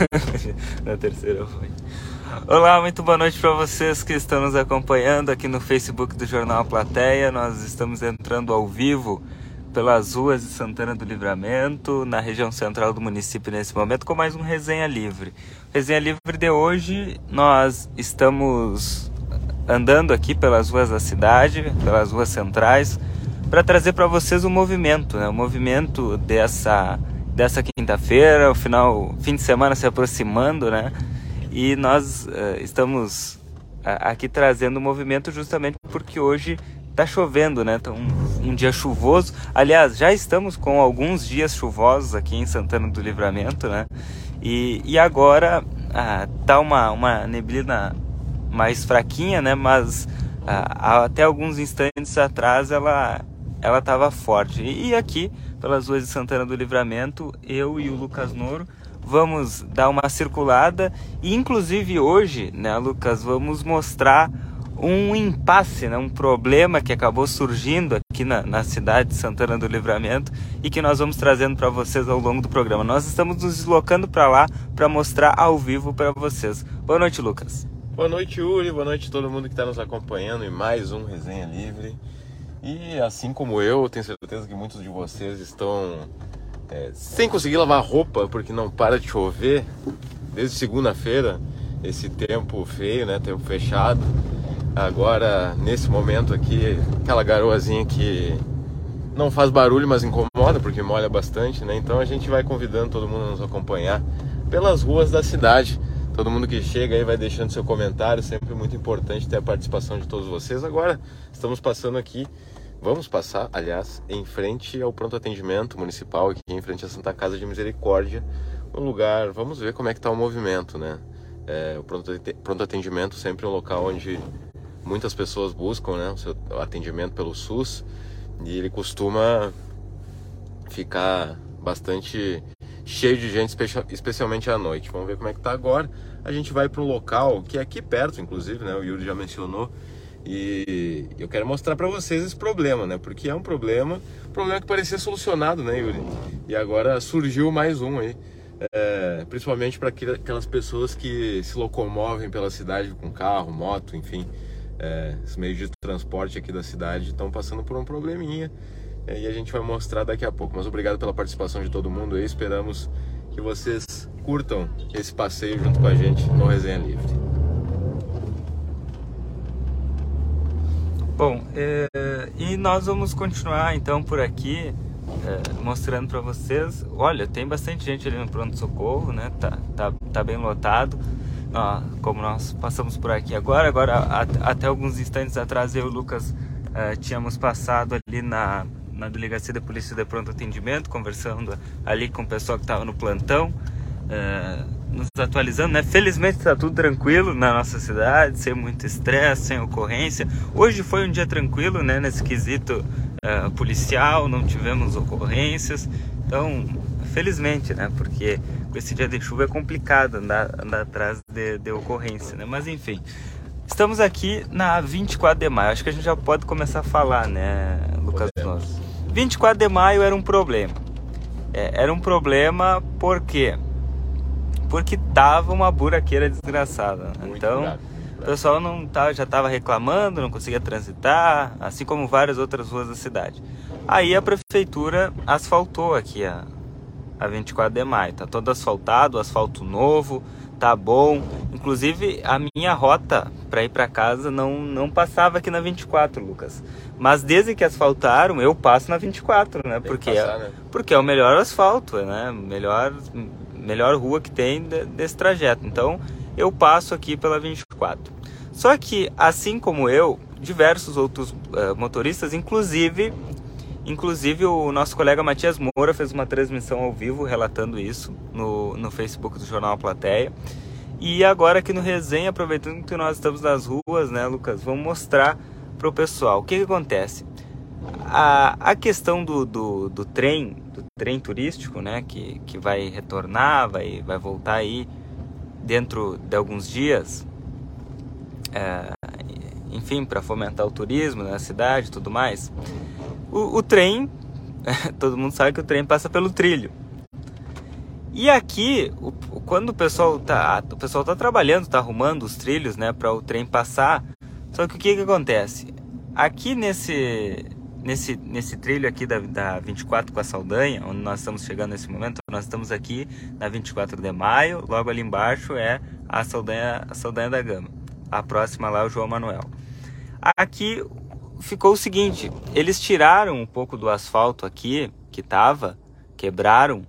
Na terceira foi. Olá, muito boa noite para vocês que estão nos acompanhando aqui no Facebook do Jornal Plateia. Nós estamos entrando ao vivo pelas ruas de Santana do Livramento, na região central do município nesse momento, com mais um Resenha Livre. Resenha Livre de hoje, nós estamos andando aqui pelas ruas da cidade, pelas ruas centrais, para trazer para vocês o movimento, né? o movimento dessa, dessa quinta-feira, o final, fim de semana se aproximando, né? E nós uh, estamos uh, aqui trazendo o movimento justamente porque hoje está chovendo, né? Tá um, um, dia chuvoso. Aliás, já estamos com alguns dias chuvosos aqui em Santana do Livramento, né? E, e agora ah, tá uma, uma neblina mais fraquinha, né? Mas ah, até alguns instantes atrás ela ela estava forte. E aqui, pelas ruas de Santana do Livramento, eu e o Lucas Noro vamos dar uma circulada e inclusive hoje, né, Lucas, vamos mostrar um impasse, né, um problema que acabou surgindo aqui na, na cidade de Santana do Livramento e que nós vamos trazendo para vocês ao longo do programa. Nós estamos nos deslocando para lá para mostrar ao vivo para vocês. Boa noite, Lucas. Boa noite, Uri. Boa noite a todo mundo que está nos acompanhando em mais um Resenha Livre. E assim como eu, tenho certeza que muitos de vocês estão é, sem conseguir lavar roupa porque não para de chover desde segunda-feira. Esse tempo feio, né? Tempo fechado. Agora, nesse momento aqui, aquela garoazinha que não faz barulho, mas incomoda porque molha bastante, né? Então a gente vai convidando todo mundo a nos acompanhar pelas ruas da cidade. Todo mundo que chega aí vai deixando seu comentário, sempre muito importante ter a participação de todos vocês. Agora, estamos passando aqui Vamos passar, aliás, em frente ao pronto atendimento municipal, aqui em frente à Santa Casa de Misericórdia, um lugar. Vamos ver como é que está o movimento, né? É, o pronto atendimento sempre é um local onde muitas pessoas buscam, né, o seu atendimento pelo SUS e ele costuma ficar bastante cheio de gente, especialmente à noite. Vamos ver como é que está agora. A gente vai para um local que é aqui perto, inclusive, né? O Yuri já mencionou e eu quero mostrar para vocês esse problema, né? Porque é um problema, um problema que parecia solucionado, né, Yuri? E agora surgiu mais um aí. É, principalmente para aquelas pessoas que se locomovem pela cidade com carro, moto, enfim. É, os meios de transporte aqui da cidade estão passando por um probleminha. É, e a gente vai mostrar daqui a pouco. Mas obrigado pela participação de todo mundo aí. Esperamos que vocês curtam esse passeio junto com a gente no Resenha Livre. Bom, é, e nós vamos continuar então por aqui é, mostrando para vocês. Olha, tem bastante gente ali no pronto socorro, né? Tá, tá, tá bem lotado. Ó, como nós passamos por aqui agora, agora até alguns instantes atrás eu e o Lucas é, tínhamos passado ali na, na delegacia da polícia de pronto atendimento, conversando ali com o pessoal que estava no plantão. É, nos atualizando, né? Felizmente está tudo tranquilo na nossa cidade, sem muito estresse, sem ocorrência. Hoje foi um dia tranquilo, né? Nesse quesito uh, policial, não tivemos ocorrências. Então, felizmente, né? Porque com esse dia de chuva é complicado andar, andar atrás de, de ocorrência, né? Mas enfim, estamos aqui na 24 de maio. Acho que a gente já pode começar a falar, né, Lucas Podemos. 24 de maio era um problema. É, era um problema porque porque tava uma buraqueira desgraçada. Muito então, o pessoal não tá, já estava reclamando, não conseguia transitar, assim como várias outras ruas da cidade. Aí a prefeitura asfaltou aqui a, a 24 de maio. Tá todo asfaltado, asfalto novo, tá bom. Inclusive a minha rota para ir para casa não não passava aqui na 24, Lucas. Mas desde que asfaltaram, eu passo na 24, né? Porque passar, é, né? porque é o melhor asfalto, né? Melhor melhor rua que tem desse trajeto. Então eu passo aqui pela 24. Só que, assim como eu, diversos outros uh, motoristas, inclusive, inclusive o nosso colega Matias Moura fez uma transmissão ao vivo relatando isso no, no Facebook do Jornal Plateia. E agora aqui no Resenha, aproveitando que nós estamos nas ruas, né, Lucas, vamos mostrar para o pessoal o que, que acontece. A, a questão do, do, do trem trem turístico, né, que, que vai retornar, vai, vai voltar aí dentro de alguns dias, é, enfim, para fomentar o turismo na cidade e tudo mais. O, o trem, todo mundo sabe que o trem passa pelo trilho. E aqui, o, quando o pessoal tá, o pessoal tá trabalhando, tá arrumando os trilhos, né, para o trem passar. Só que o que que acontece? Aqui nesse nesse nesse trilho aqui da, da 24 com a Saldanha, onde nós estamos chegando nesse momento, nós estamos aqui na 24 de maio, logo ali embaixo é a Saldanha, a Saldanha da Gama. A próxima lá é o João Manuel. Aqui ficou o seguinte, eles tiraram um pouco do asfalto aqui que tava, quebraram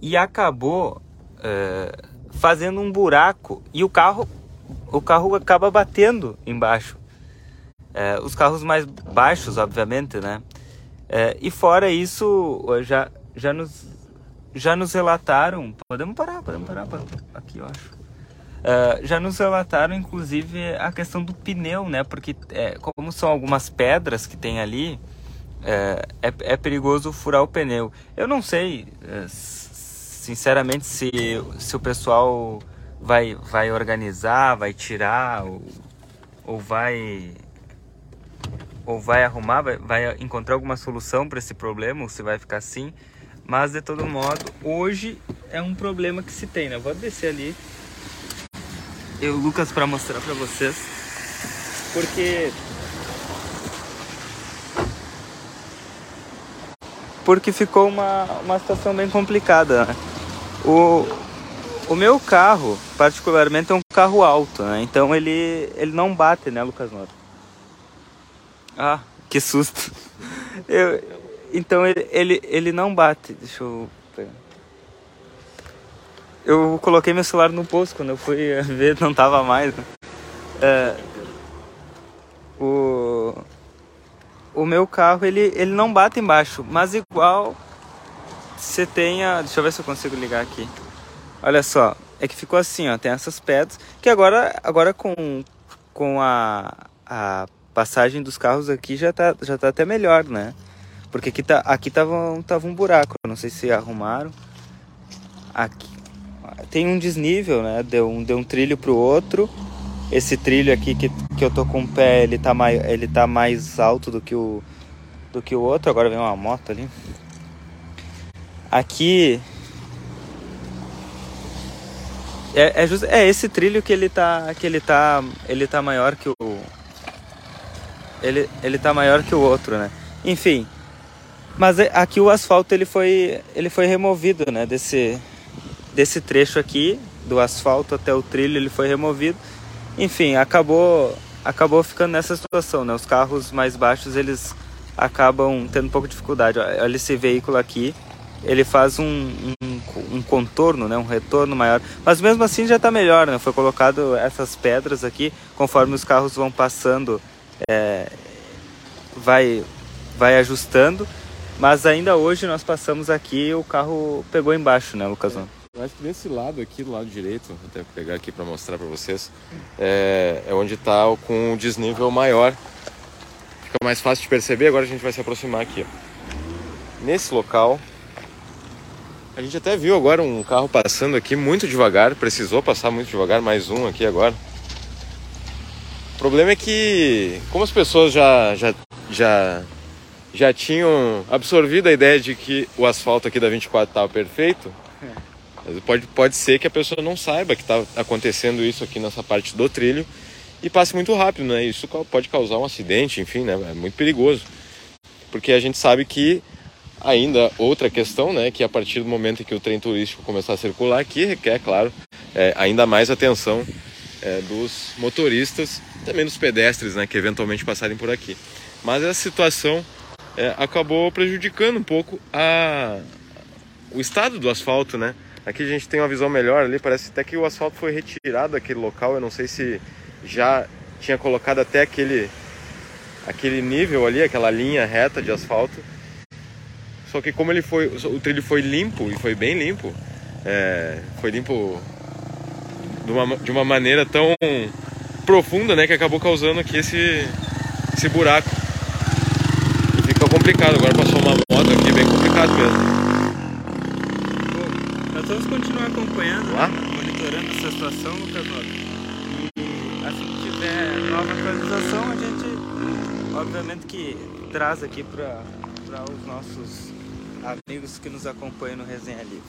e acabou é, fazendo um buraco e o carro o carro acaba batendo embaixo. É, os carros mais baixos, obviamente, né? É, e fora isso, já, já, nos, já nos relataram. Podemos parar, podemos parar aqui, eu acho. Uh, já nos relataram, inclusive, a questão do pneu, né? Porque, é, como são algumas pedras que tem ali, é, é, é, perigoso furar o pneu. Eu não sei, é, sinceramente, se, se o pessoal vai, vai organizar, vai tirar, ou, ou vai ou vai arrumar, vai, vai encontrar alguma solução para esse problema, ou se vai ficar assim. Mas de todo modo, hoje é um problema que se tem, né? vou descer ali eu Lucas para mostrar para vocês. Porque porque ficou uma, uma situação bem complicada. Né? O, o meu carro, particularmente, é um carro alto, né? Então ele, ele não bate, né, Lucas Noro? Ah, que susto. Eu, então ele, ele, ele não bate. Deixa eu pegar. Eu coloquei meu celular no posto quando eu fui ver, não tava mais. Né? É, o, o meu carro ele, ele não bate embaixo, mas igual você tenha. Deixa eu ver se eu consigo ligar aqui. Olha só, é que ficou assim, ó, tem essas pedras que agora, agora com, com a, a passagem dos carros aqui já tá, já tá até melhor, né? Porque aqui, tá, aqui tava, tava um buraco, não sei se arrumaram. Aqui, tem um desnível, né? Deu um, deu um trilho pro outro. Esse trilho aqui que, que eu tô com o pé, ele tá, mai, ele tá mais alto do que, o, do que o outro. Agora vem uma moto ali. Aqui... É, é, just, é esse trilho que ele tá, que ele tá, ele tá maior que o, ele, ele tá maior que o outro, né? Enfim, mas é, aqui o asfalto ele foi, ele foi removido, né? Desse, desse trecho aqui, do asfalto até o trilho, ele foi removido. Enfim, acabou acabou ficando nessa situação, né? Os carros mais baixos, eles acabam tendo um pouco de dificuldade. Olha esse veículo aqui, ele faz um, um, um contorno, né? Um retorno maior. Mas mesmo assim já está melhor, né? Foi colocado essas pedras aqui, conforme os carros vão passando, é, vai, vai ajustando. Mas ainda hoje nós passamos aqui o carro pegou embaixo, né, Lucas? Eu acho que desse lado aqui, do lado direito, vou até pegar aqui para mostrar para vocês, é, é onde está com o desnível maior. Fica mais fácil de perceber, agora a gente vai se aproximar aqui. Nesse local, a gente até viu agora um carro passando aqui muito devagar, precisou passar muito devagar, mais um aqui agora. O problema é que, como as pessoas já, já, já, já tinham absorvido a ideia de que o asfalto aqui da 24 estava perfeito, Pode, pode ser que a pessoa não saiba que está acontecendo isso aqui nessa parte do trilho e passe muito rápido, né? Isso pode causar um acidente, enfim, né? É muito perigoso. Porque a gente sabe que ainda outra questão, né? Que a partir do momento em que o trem turístico começar a circular aqui, requer, claro, é, ainda mais atenção é, dos motoristas, também dos pedestres, né? Que eventualmente passarem por aqui. Mas essa situação é, acabou prejudicando um pouco a, o estado do asfalto, né? Aqui a gente tem uma visão melhor ali, parece até que o asfalto foi retirado daquele local, eu não sei se já tinha colocado até aquele, aquele nível ali, aquela linha reta de asfalto. Só que como ele foi, o trilho foi limpo e foi bem limpo, é, foi limpo de uma, de uma maneira tão profunda, né, que acabou causando aqui esse, esse buraco. E fica complicado, agora passou uma moto aqui, bem complicado mesmo vamos continuar acompanhando, né? monitorando essa situação, Lucas E assim que tiver nova atualização, a gente, obviamente, que traz aqui para os nossos amigos que nos acompanham no Resenha Livre.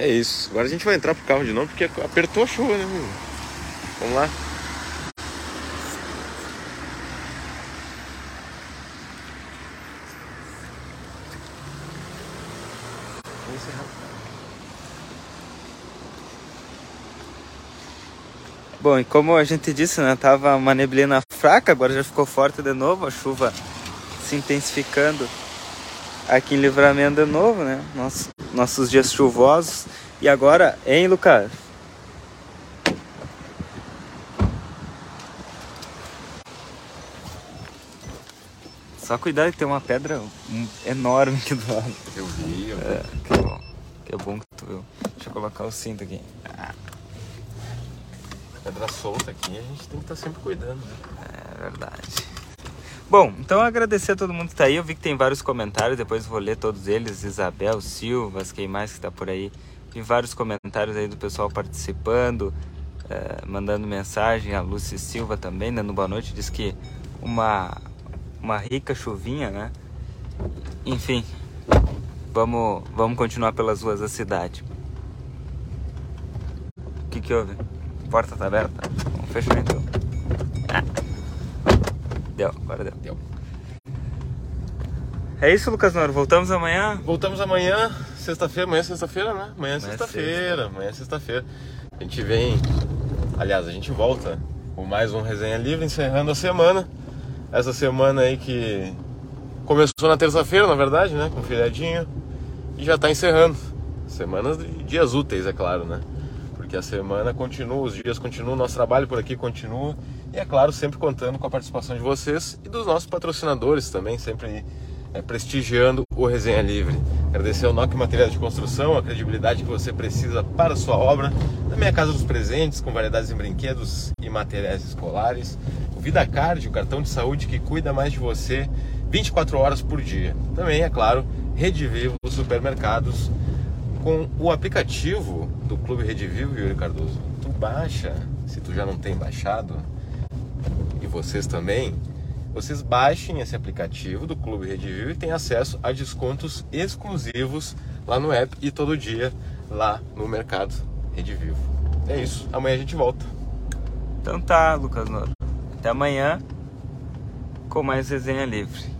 É isso. Agora a gente vai entrar pro carro de novo porque apertou a chuva, né, amigo? Vamos lá. Bom, e como a gente disse, né, tava uma neblina fraca, agora já ficou forte de novo, a chuva se intensificando aqui em Livramento de novo, né? Nossos, nossos dias chuvosos. E agora, hein, Lucas? Só cuidado que tem uma pedra enorme aqui do lado. Eu vi, eu vi. É, que bom. Que bom que tu viu. Deixa eu colocar o cinto aqui. Pedra solta aqui, a gente tem que estar tá sempre cuidando, né? É verdade. Bom, então agradecer a todo mundo que está aí. Eu vi que tem vários comentários, depois vou ler todos eles. Isabel Silva, quem mais que está por aí. Vi vários comentários aí do pessoal participando, é, mandando mensagem. A Lúcia Silva também, dando boa noite. Diz que uma, uma rica chuvinha, né? Enfim, vamos, vamos continuar pelas ruas da cidade. O que, que houve? porta tá aberta? Vamos fechar então. Deu, agora deu. Deu. É isso, Lucas Noro. Voltamos amanhã? Voltamos amanhã, sexta-feira. Amanhã é sexta-feira, né? Amanhã é sexta-feira. Amanhã é sexta-feira. A gente vem. Aliás, a gente volta com mais um Resenha Livre, encerrando a semana. Essa semana aí que começou na terça-feira, na verdade, né? Com feriadinho. E já tá encerrando. Semanas de dias úteis, é claro, né? Porque a semana continua, os dias continuam, nosso trabalho por aqui continua. E é claro, sempre contando com a participação de vocês e dos nossos patrocinadores também, sempre é, prestigiando o Resenha Livre. Agradecer ao NOC Materiais de Construção, a credibilidade que você precisa para a sua obra. Na minha casa dos presentes, com variedades em brinquedos e materiais escolares. O VidaCard, o cartão de saúde que cuida mais de você 24 horas por dia. Também, é claro, Rede Vivo Supermercados. Com o aplicativo do Clube Rede Vivo, Yuri Cardoso, tu baixa, se tu já não tem baixado, vocês também, vocês baixem esse aplicativo do Clube Rede Vivo e tem acesso a descontos exclusivos lá no app e todo dia lá no mercado Rede Vivo. É isso, amanhã a gente volta. Então tá, Lucas Até amanhã com mais resenha livre.